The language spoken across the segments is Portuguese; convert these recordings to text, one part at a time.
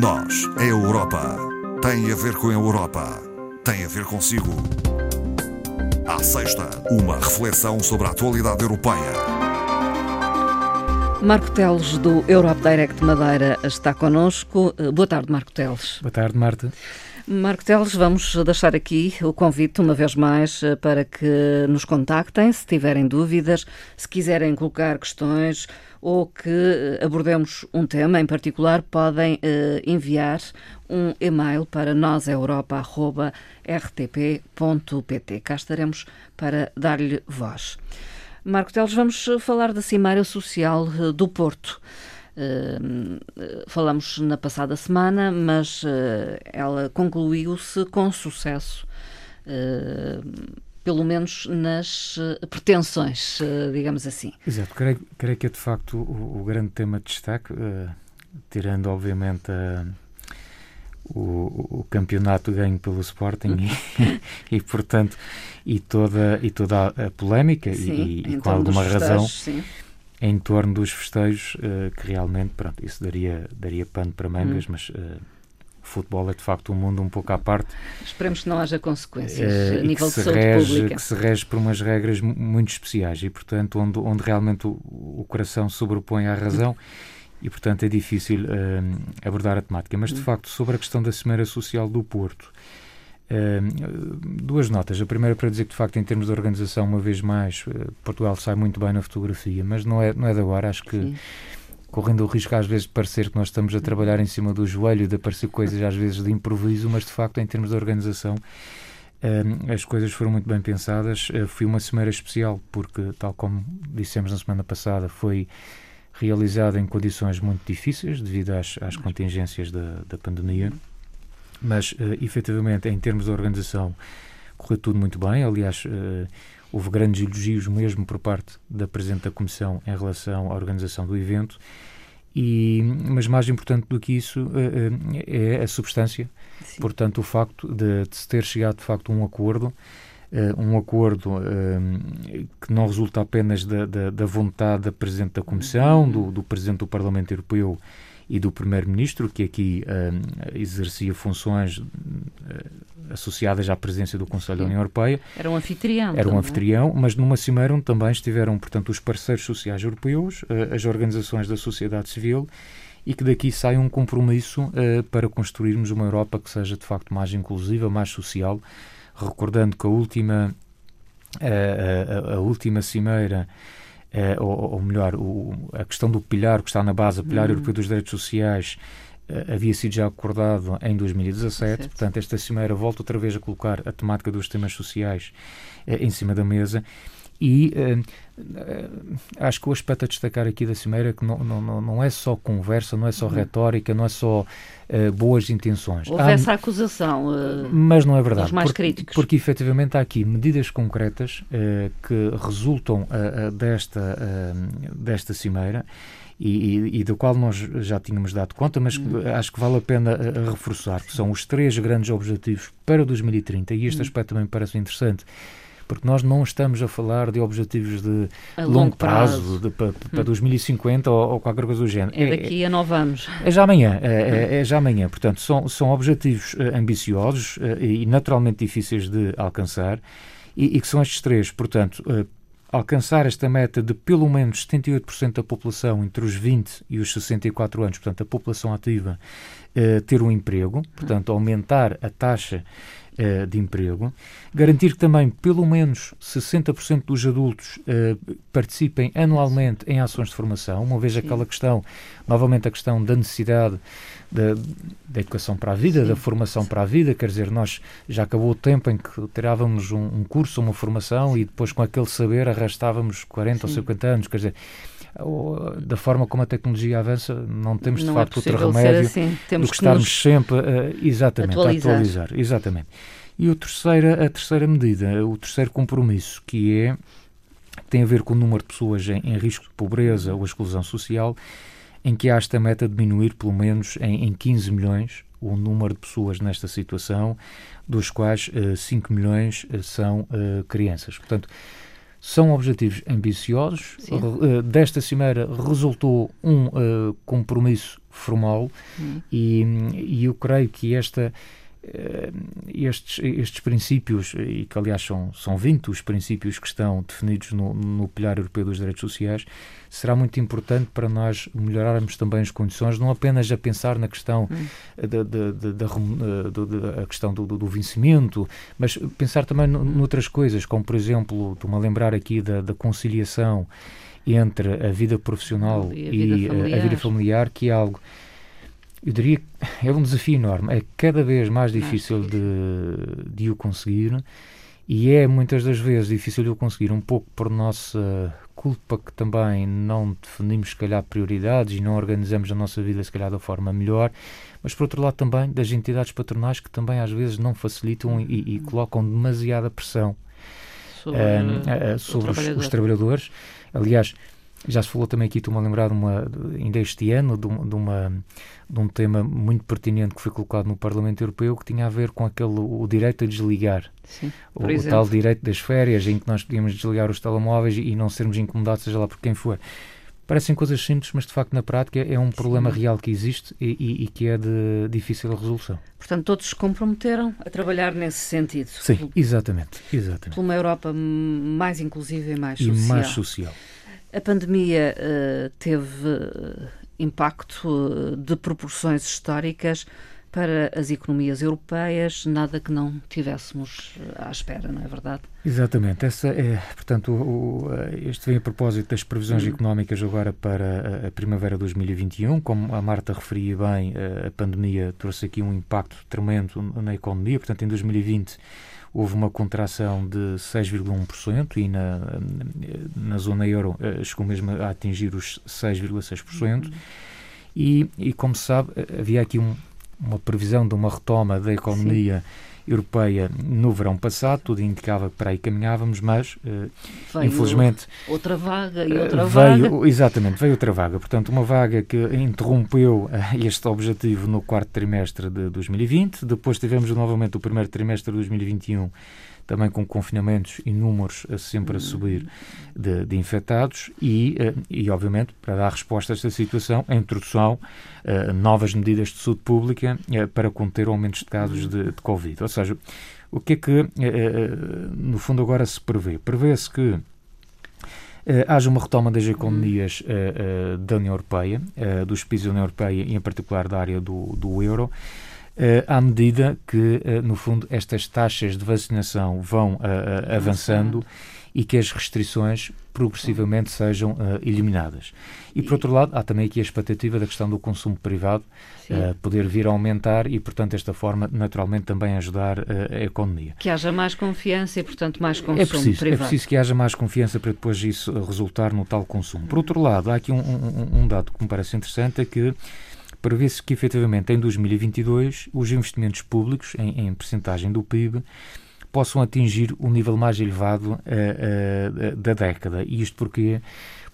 Nós, a Europa, tem a ver com a Europa, tem a ver consigo. À sexta, uma reflexão sobre a atualidade europeia. Marco Teles, do Europe Direct Madeira, está connosco. Boa tarde, Marco Teles. Boa tarde, Marta. Marco Teles, vamos deixar aqui o convite, uma vez mais, para que nos contactem se tiverem dúvidas, se quiserem colocar questões ou que abordemos um tema em particular, podem eh, enviar um e-mail para noseuropa.rtp.pt. Cá estaremos para dar-lhe voz. Marco Teles, vamos falar da Cimeira Social eh, do Porto. Uh, falamos na passada semana, mas uh, ela concluiu-se com sucesso, uh, pelo menos nas pretensões, digamos assim. Exato, creio, creio que é de facto o, o grande tema de destaque, tirando obviamente o, o, campeonato ganho pelo Sporting e, e, portanto e toda e toda a polémica sim, e, e com alguma razão sim em torno dos festejos, uh, que realmente, pronto, isso daria, daria pano para mangas, hum. mas uh, futebol é de facto um mundo um pouco à parte. Esperemos que não haja consequências uh, a nível de saúde rege, pública. Que se rege por umas regras muito especiais e, portanto, onde, onde realmente o, o coração sobrepõe à razão. E, portanto, é difícil abordar a temática. Mas, de hum. facto, sobre a questão da Cimeira Social do Porto, duas notas. A primeira para dizer que, de facto, em termos de organização, uma vez mais, eh, Portugal sai muito bem na fotografia, mas não é, não é de agora. Acho que, Sim. Correndo o risco, às vezes, de parecer que nós estamos a trabalhar em cima do joelho, de aparecer coisas, às vezes, de improviso, mas, de facto, em termos de organização, as coisas foram muito bem pensadas. Uh, foi uma semana especial, porque, tal como dissemos na semana passada, foi realizada em condições muito difíceis devido às, às contingências da, da pandemia mas uh, efetivamente, em termos de organização, correu tudo muito bem. Aliás, uh, houve grandes elogios mesmo por parte da Presidente da Comissão em relação à organização do evento. E, mas mais importante do que isso uh, é a substância, Sim. portanto o facto de, de, se ter chegado de facto a um acordo, uh, um acordo uh, que não resulta apenas da, da, da, vontade da Presidente da Comissão, do, do Presidente do Parlamento Europeu e do Primeiro-Ministro, que aqui uh, exercia funções associadas à presença do Conselho Sim. da União Europeia. Era um anfitrião. Era um anfitrião, mas numa cimeira onde também estiveram, portanto, os parceiros sociais europeus, uh, as organizações da sociedade civil e que daqui sai um compromisso para construirmos uma Europa que seja, de facto, mais inclusiva, mais social, recordando que a última, a, a, a última cimeira eh, ou, ou, melhor, o, a questão do pilar que está na base, o pilar uhum. europeu dos direitos sociais, uh, havia sido já acordado em 2017. Certo. Portanto, esta cimeira volta outra vez a colocar a temática dos temas sociais uh, em cima da mesa. E uh, acho que o aspecto a destacar aqui da Cimeira é que não, não, não é só conversa, não é só uhum. retórica, não é só uh, boas intenções. Houve há, essa acusação, uh, mas não é verdade. Os mais porque, críticos. Porque efetivamente há aqui medidas concretas que resultam desta, desta Cimeira. E, e, do qual nós já tínhamos dado conta, mas uhum. acho que vale a pena reforçar, que são os três grandes objetivos para 2030, e este uhum. aspecto também me parece interessante, porque nós não estamos a falar de objetivos de a longo prazo, prazo de, para, para hum. 2050 ou, ou, qualquer coisa do género. É daqui a nove anos. É já amanhã, é, é, é já amanhã. Portanto, são, são objetivos uh, ambiciosos e naturalmente difíceis de alcançar e, e, que são estes três. Portanto, alcançar esta meta de pelo menos 78% da população entre os 20 e os 64 anos, portanto, a população ativa, ter um emprego, portanto, aumentar a taxa uh, de emprego, garantir que também pelo menos 60% dos adultos uh, participem anualmente em ações de formação, uma vez Sim. aquela questão, novamente a questão da necessidade da, da educação para a vida, Sim. da formação para a vida, quer dizer, nós já acabou o tempo em que tirávamos um, um curso, uma formação e depois com aquele saber arrastávamos 40 Sim. ou 50 anos, quer dizer, da forma como a tecnologia avança, não temos de não é facto é outro remédio assim. temos do que, que estarmos sempre uh, exatamente atualizar. a atualizar. Exatamente. E o terceira, a terceira medida, o terceiro compromisso, que é tem a ver com o número de pessoas em, em risco de pobreza ou exclusão social, em que há esta meta de diminuir pelo menos em, em 15 milhões o número de pessoas nesta situação, dos quais uh, eh, 5 milhões uh, são uh, crianças. Portanto, São objetivos ambiciosos. Uh, desta cimeira resultou um uh, compromisso formal hum. e, e eu creio que esta eh, estes, estes princípios, e que aliás são, são 20 os princípios que estão definidos no, no Pilar Europeu dos Direitos Sociais, será muito importante para nós melhorarmos também as condições, não apenas a pensar na questão hum. da, da, da, da, questão do, do, vencimento, mas pensar também noutras coisas, como por exemplo, estou-me a lembrar aqui da, da conciliação entre a vida profissional e a vida, e, a vida familiar, que é algo eu diria que é um desafio enorme. É cada vez mais difícil de, de o conseguir e é muitas das vezes difícil de o conseguir, um pouco por nossa culpa que também não definimos, se calhar, prioridades e não organizamos a nossa vida, se calhar, da forma melhor, mas por outro lado também das entidades patronais que também às vezes não facilitam e, e colocam demasiada pressão sobre, uh, uh, sobre os, os trabalhadores. Aliás, já se falou também aqui, estou-me a lembrar de uma, ainda este ano, de, de, uma, de um tema muito pertinente que foi colocado no Parlamento Europeu que tinha a ver com aquele, o direito a desligar. Sim, o, o tal direito das férias, em que nós podíamos desligar os telemóveis e, e não sermos incomodados, seja lá por quem for. Parecem coisas simples, mas de facto na prática é um problema Sim. real que existe e, e, e, que é de difícil resolução. Portanto, todos se comprometeram a trabalhar nesse sentido. Sim, exatamente. exatamente. Por uma Europa mais inclusiva e mais social. E mais social. A pandemia uh, teve uh, impacto uh, de proporções históricas para as economias europeias, nada que não tivéssemos à espera, não é verdade? Exatamente. Essa é, portanto, o, este vem a propósito das previsões uhum. económicas agora para a, primavera 2021. Como a Marta referia bem, a pandemia trouxe aqui um impacto tremendo na economia. Portanto, em 2020 houve uma contração de 6,1% e na, na zona euro eh, chegou mesmo a atingir os 6,6%. Uhum. E, e, como se sabe, eh, havia aqui um, uma previsão de uma retoma da economia. Sim europeia no verão passado, tudo indicava que para aí caminhávamos, mas uh, infelizmente. Outra vaga e outra veio, vaga. Exatamente, veio outra vaga. Portanto, uma vaga que interrompeu uh, este objetivo no quarto trimestre de 2020. Depois tivemos novamente o primeiro trimestre de 2021 também com confinamentos e números sempre a subir de, de infectados e, eh, e, obviamente, para dar resposta a esta situação, a introdução uh, novas medidas de saúde pública para conter aumentos de casos de, de Covid. Ou seja, o que é que, no fundo, agora se prevê? Prevê-se que Uh, haja uma retoma das economias uh, uh, da União Europeia, dos países da União Europeia e, em particular, da área do, do euro, à medida que, uh, no fundo, estas taxas de vacinação vão uh, avançando e que as restrições progressivamente sejam eliminadas. E, por outro lado, há também aqui a expectativa da questão do consumo privado poder vir a aumentar e, portanto, desta forma, naturalmente, também ajudar a economia. Que haja mais confiança e, portanto, mais consumo é preciso, privado. É preciso que haja mais confiança para depois isso resultar no tal consumo. Por outro lado, há aqui um, um, um dado que me parece interessante, é que prevê-se que efetivamente em 2022 os investimentos públicos em, em percentagem do PIB possam atingir o nível mais elevado uh, uh, da década. E isto porque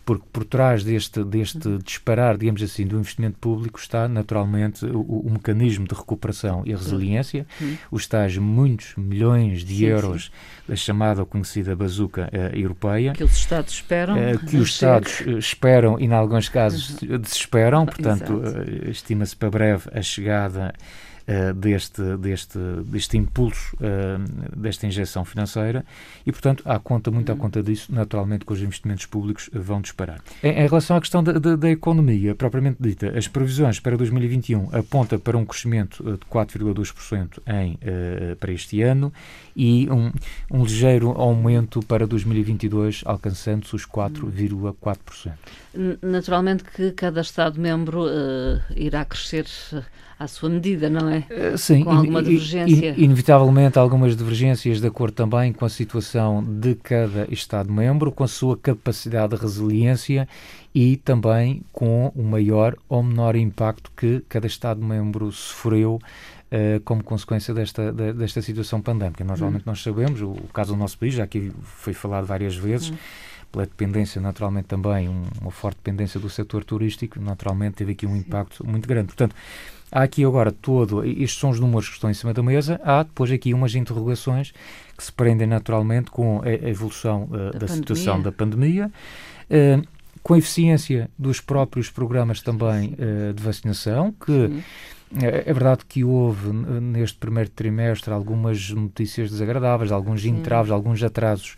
porque por trás deste, deste disparar, digamos assim, do investimento público está naturalmente o, o mecanismo de recuperação e resiliência, uhum. os tais muitos milhões de sim, euros sim. da chamada conhecida bazuca uh, europeia. Que os Estados esperam. Uh, que os Estados uh, esperam e, em alguns casos, uhum. desesperam, portanto, estima-se para breve a chegada uh, deste, deste, deste impulso, uh, desta injeção financeira e, portanto, há conta, muito à uhum. conta disso, naturalmente, que os investimentos públicos vão disparar. Em, em relação à questão da, da, da, economia, propriamente dita, as previsões para 2021 apontam para um crescimento de 4,2% em, para este ano e um, um ligeiro aumento para 2022, alcançando-se os 4,4%. Naturalmente que cada Estado-membro uh, irá crescer à sua medida, não é? Uh, sim, com alguma divergência. In, inevitavelmente algumas divergências de acordo também com a situação de cada Estado-membro, com a sua capacidade de resiliência e também com o maior ou menor impacto que cada Estado-membro sofreu Uh, como consequência desta, desta situação pandémica. Nós, hum. Normalmente nós sabemos, o, o, caso do nosso país, já aqui foi falado várias vezes, hum pela dependência, naturalmente também, um, uma forte dependência do setor turístico, naturalmente teve aqui um impacto muito grande. Portanto, há aqui agora todo, estes são os números que estão em cima da mesa, há depois aqui umas interrogações que se prendem naturalmente com a, evolução uh, da, da situação da pandemia. Uh, com a eficiência dos próprios programas também uh, de vacinação, que é, é, verdade que houve neste primeiro trimestre algumas notícias desagradáveis, alguns entraves, alguns atrasos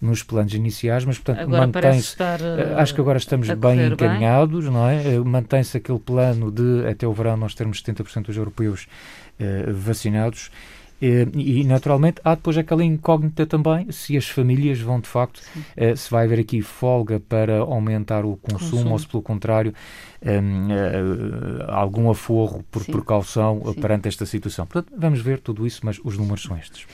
nos planos iniciais, mas portanto mantém-se. Uh, acho que agora estamos bem encaminhados, bem. não é? Mantém-se aquele plano de até o verão nós termos 70% dos europeus uh, vacinados eh, e, naturalmente, há depois aquela incógnita também se as famílias vão, de facto, se vai haver aqui folga para aumentar o consumo, consumo. ou se, pelo contrário, ehm, eh, algum aforro por Sim. precaução Sim. perante esta situação. Portanto, vamos ver tudo isso, mas os números são estes.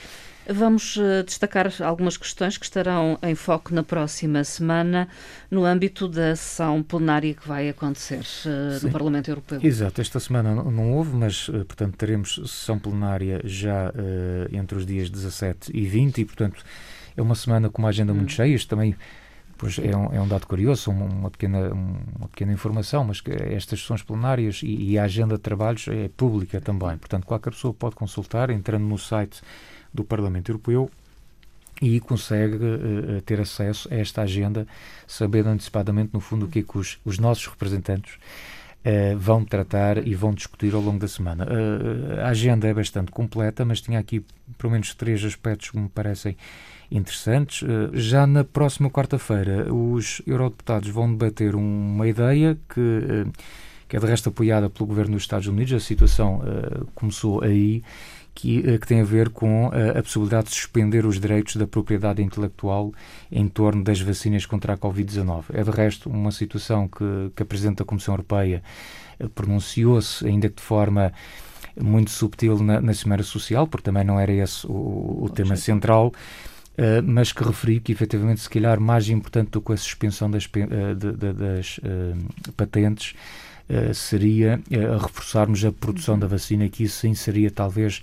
Vamos uh, destacar algumas questões que estarão em foco na próxima semana no âmbito da sessão plenária que vai acontecer uh, no Parlamento Europeu. Exato, esta semana não, houve, mas uh, portanto teremos sessão plenária já entre os dias 17 e 20 e portanto é uma semana com uma agenda hum. muito cheia. Isto também Pois é um, é um dado curioso, uma pequena, uma pequena informação, mas estas sessões plenárias e, e, a agenda de trabalhos é pública também. Portanto, qualquer pessoa pode consultar entrando no site do Parlamento Europeu e consegue uh, ter acesso a esta agenda, sabendo antecipadamente, no fundo, o que é que os, os nossos representantes uh, vão tratar e vão discutir ao longo da semana. Uh, a agenda é bastante completa, mas tinha aqui pelo menos três aspectos que me parecem interessantes. já na próxima quarta-feira, os eurodeputados vão debater uma ideia que, que é de resto apoiada pelo governo dos Estados Unidos. A situação começou aí que, eh, que tem a ver com a, eh, a possibilidade de suspender os direitos da propriedade intelectual em torno das vacinas contra a Covid-19. É, de resto, uma situação que, que a Presidente da Comissão Europeia eh, pronunciou-se, ainda que de forma muito subtil na, na Cimeira Social, porque também não era esse o, o tema central, uh, mas que referiu que, efetivamente, se calhar mais importante do que a suspensão das, uh, de, de, das uh, patentes seria uh, reforçarmos a produção da vacina, que isso sim seria talvez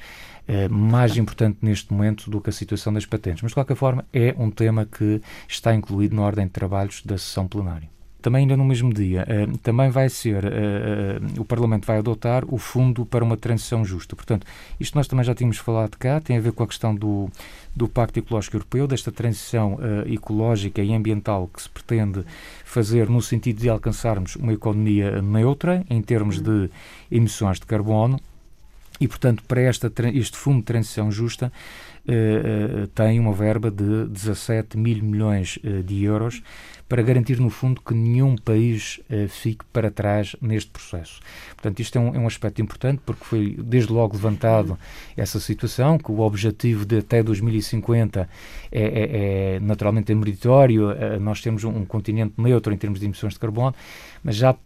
uh, mais importante neste momento do que a situação das patentes. Mas, de qualquer forma, é um tema que está incluído na ordem de trabalhos da sessão plenária também ainda no mesmo dia, uh, também vai ser, uh, uh, o Parlamento vai adotar o Fundo para uma Transição Justa. Portanto, isto nós também já tínhamos falado cá, tem a ver com a questão do, do Pacto Ecológico Europeu, desta transição ecológica e ambiental que se pretende fazer no sentido de alcançarmos uma economia neutra em termos de emissões de carbono. E, portanto, para esta, este Fundo de Transição Justa, tem uma verba de 17 mil milhões de euros para garantir, no fundo, que nenhum país fique para trás neste processo. Portanto, isto é um, é um, aspecto importante porque foi desde logo levantado essa situação, que o objetivo de até 2050 é, é, é naturalmente é meritório, nós temos um, um continente neutro em termos de emissões de carbono, mas já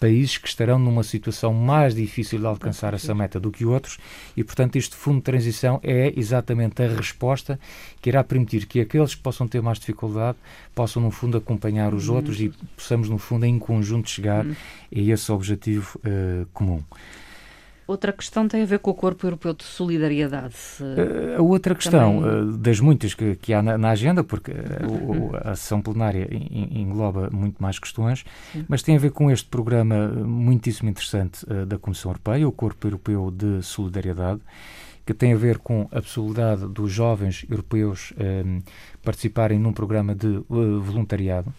países que estarão numa situação mais difícil de alcançar essa meta do que outros e, portanto, este fundo de transição é exatamente a resposta que irá permitir que aqueles que possam ter mais dificuldade possam, no fundo, acompanhar os uhum. outros e possamos, no fundo, em conjunto chegar uhum. a esse objetivo uh, comum. Outra questão tem a ver com o Corpo Europeu de Solidariedade. Eh, a outra questão, Também... Eh, das muitas que, que há na, na, agenda, porque eh, a sessão plenária engloba muito mais questões, mas tem a ver com este programa muitíssimo interessante da Comissão Europeia, o Corpo Europeu de Solidariedade, que tem a ver com a possibilidade dos jovens europeus participarem num programa de voluntariado,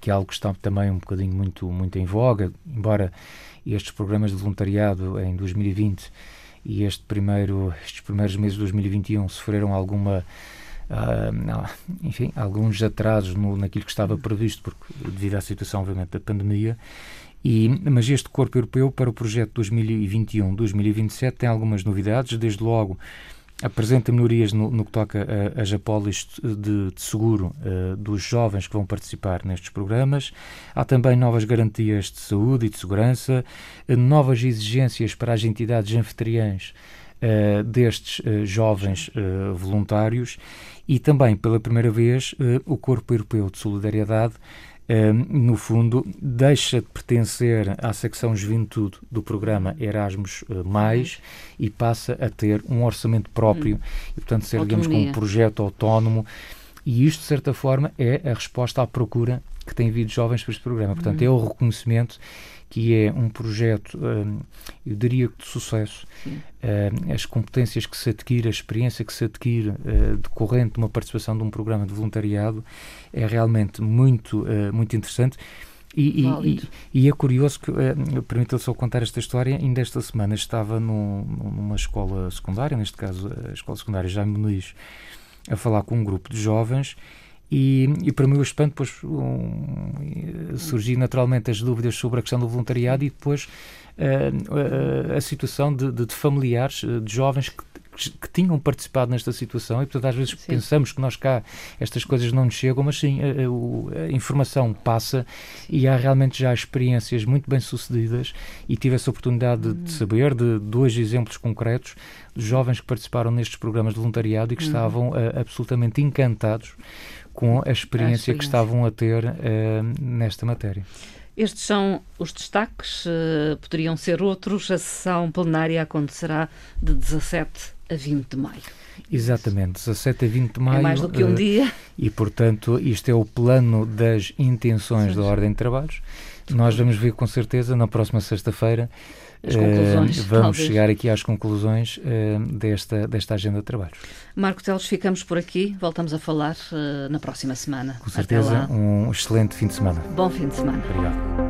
que é algo que está também um bocadinho muito, muito em voga, embora estes programas de voluntariado em 2020 e este primeiro, estes primeiros meses de 2021 sofreram alguma Uh, enfim, alguns atrasos no, naquilo que estava previsto, porque, devido à situação, obviamente, da pandemia. E, mas este Corpo Europeu para o projeto 2021-2027 tem algumas novidades, desde logo apresenta melhorias no, no que toca às apólices de, de seguro uh, dos jovens que vão participar nestes programas. Há também novas garantias de saúde e de segurança, uh, novas exigências para as entidades anfitriãs uh, destes jovens voluntários e também, pela primeira vez, o Corpo Europeu de Solidariedade no fundo, deixa de pertencer à secção Juventude do programa Erasmus uh, Mais e passa a ter um orçamento próprio hum. e, portanto, ser, digamos, como um projeto autónomo E isto, de certa forma, é a resposta à procura que tem havido jovens para este programa. Portanto, uhum. é o reconhecimento que é um projeto, hum, eu diria que de sucesso. Hum, as competências que se adquire, a experiência que se adquire uh, decorrente de uma participação de um programa de voluntariado é realmente muito, muito interessante. E, e, e, é curioso que, uh, permita só contar esta história, ainda esta semana estava no, numa escola secundária, neste caso a Escola Secundária Jaime Muniz, a falar com um grupo de jovens e, e para o espanto depois um, surgiu naturalmente as dúvidas sobre a questão do voluntariado e depois uh, uh, a situação de, de, de, familiares, eh, de jovens que, que tinham participado nesta situação e, portanto, às vezes sim. pensamos que nós cá estas coisas não nos chegam, mas sim, a, a, a, informação passa e há realmente já experiências muito bem sucedidas e tive essa oportunidade de, de hum. saber de dois exemplos concretos de jovens que participaram nestes programas de voluntariado e que uhum. estavam uh, absolutamente encantados com a experiência, a experiência, que estavam a ter uh, nesta matéria. Estes são os destaques, uh, poderiam ser outros. A sessão plenária acontecerá de 17 a 20 de maio. Exatamente, 17 a 20 de maio. É mais do que um uh, dia. E, portanto, isto é o plano das intenções Sim. da Ordem de Trabalhos. Nós vamos ver com certeza na próxima sexta-feira. Uh, vamos talvez. chegar aqui às conclusões uh, desta, desta agenda de trabalhos. Marco Teles, ficamos por aqui. Voltamos a falar uh, na próxima semana. Com certeza, um excelente fim de semana. Bom fim de semana. Obrigado.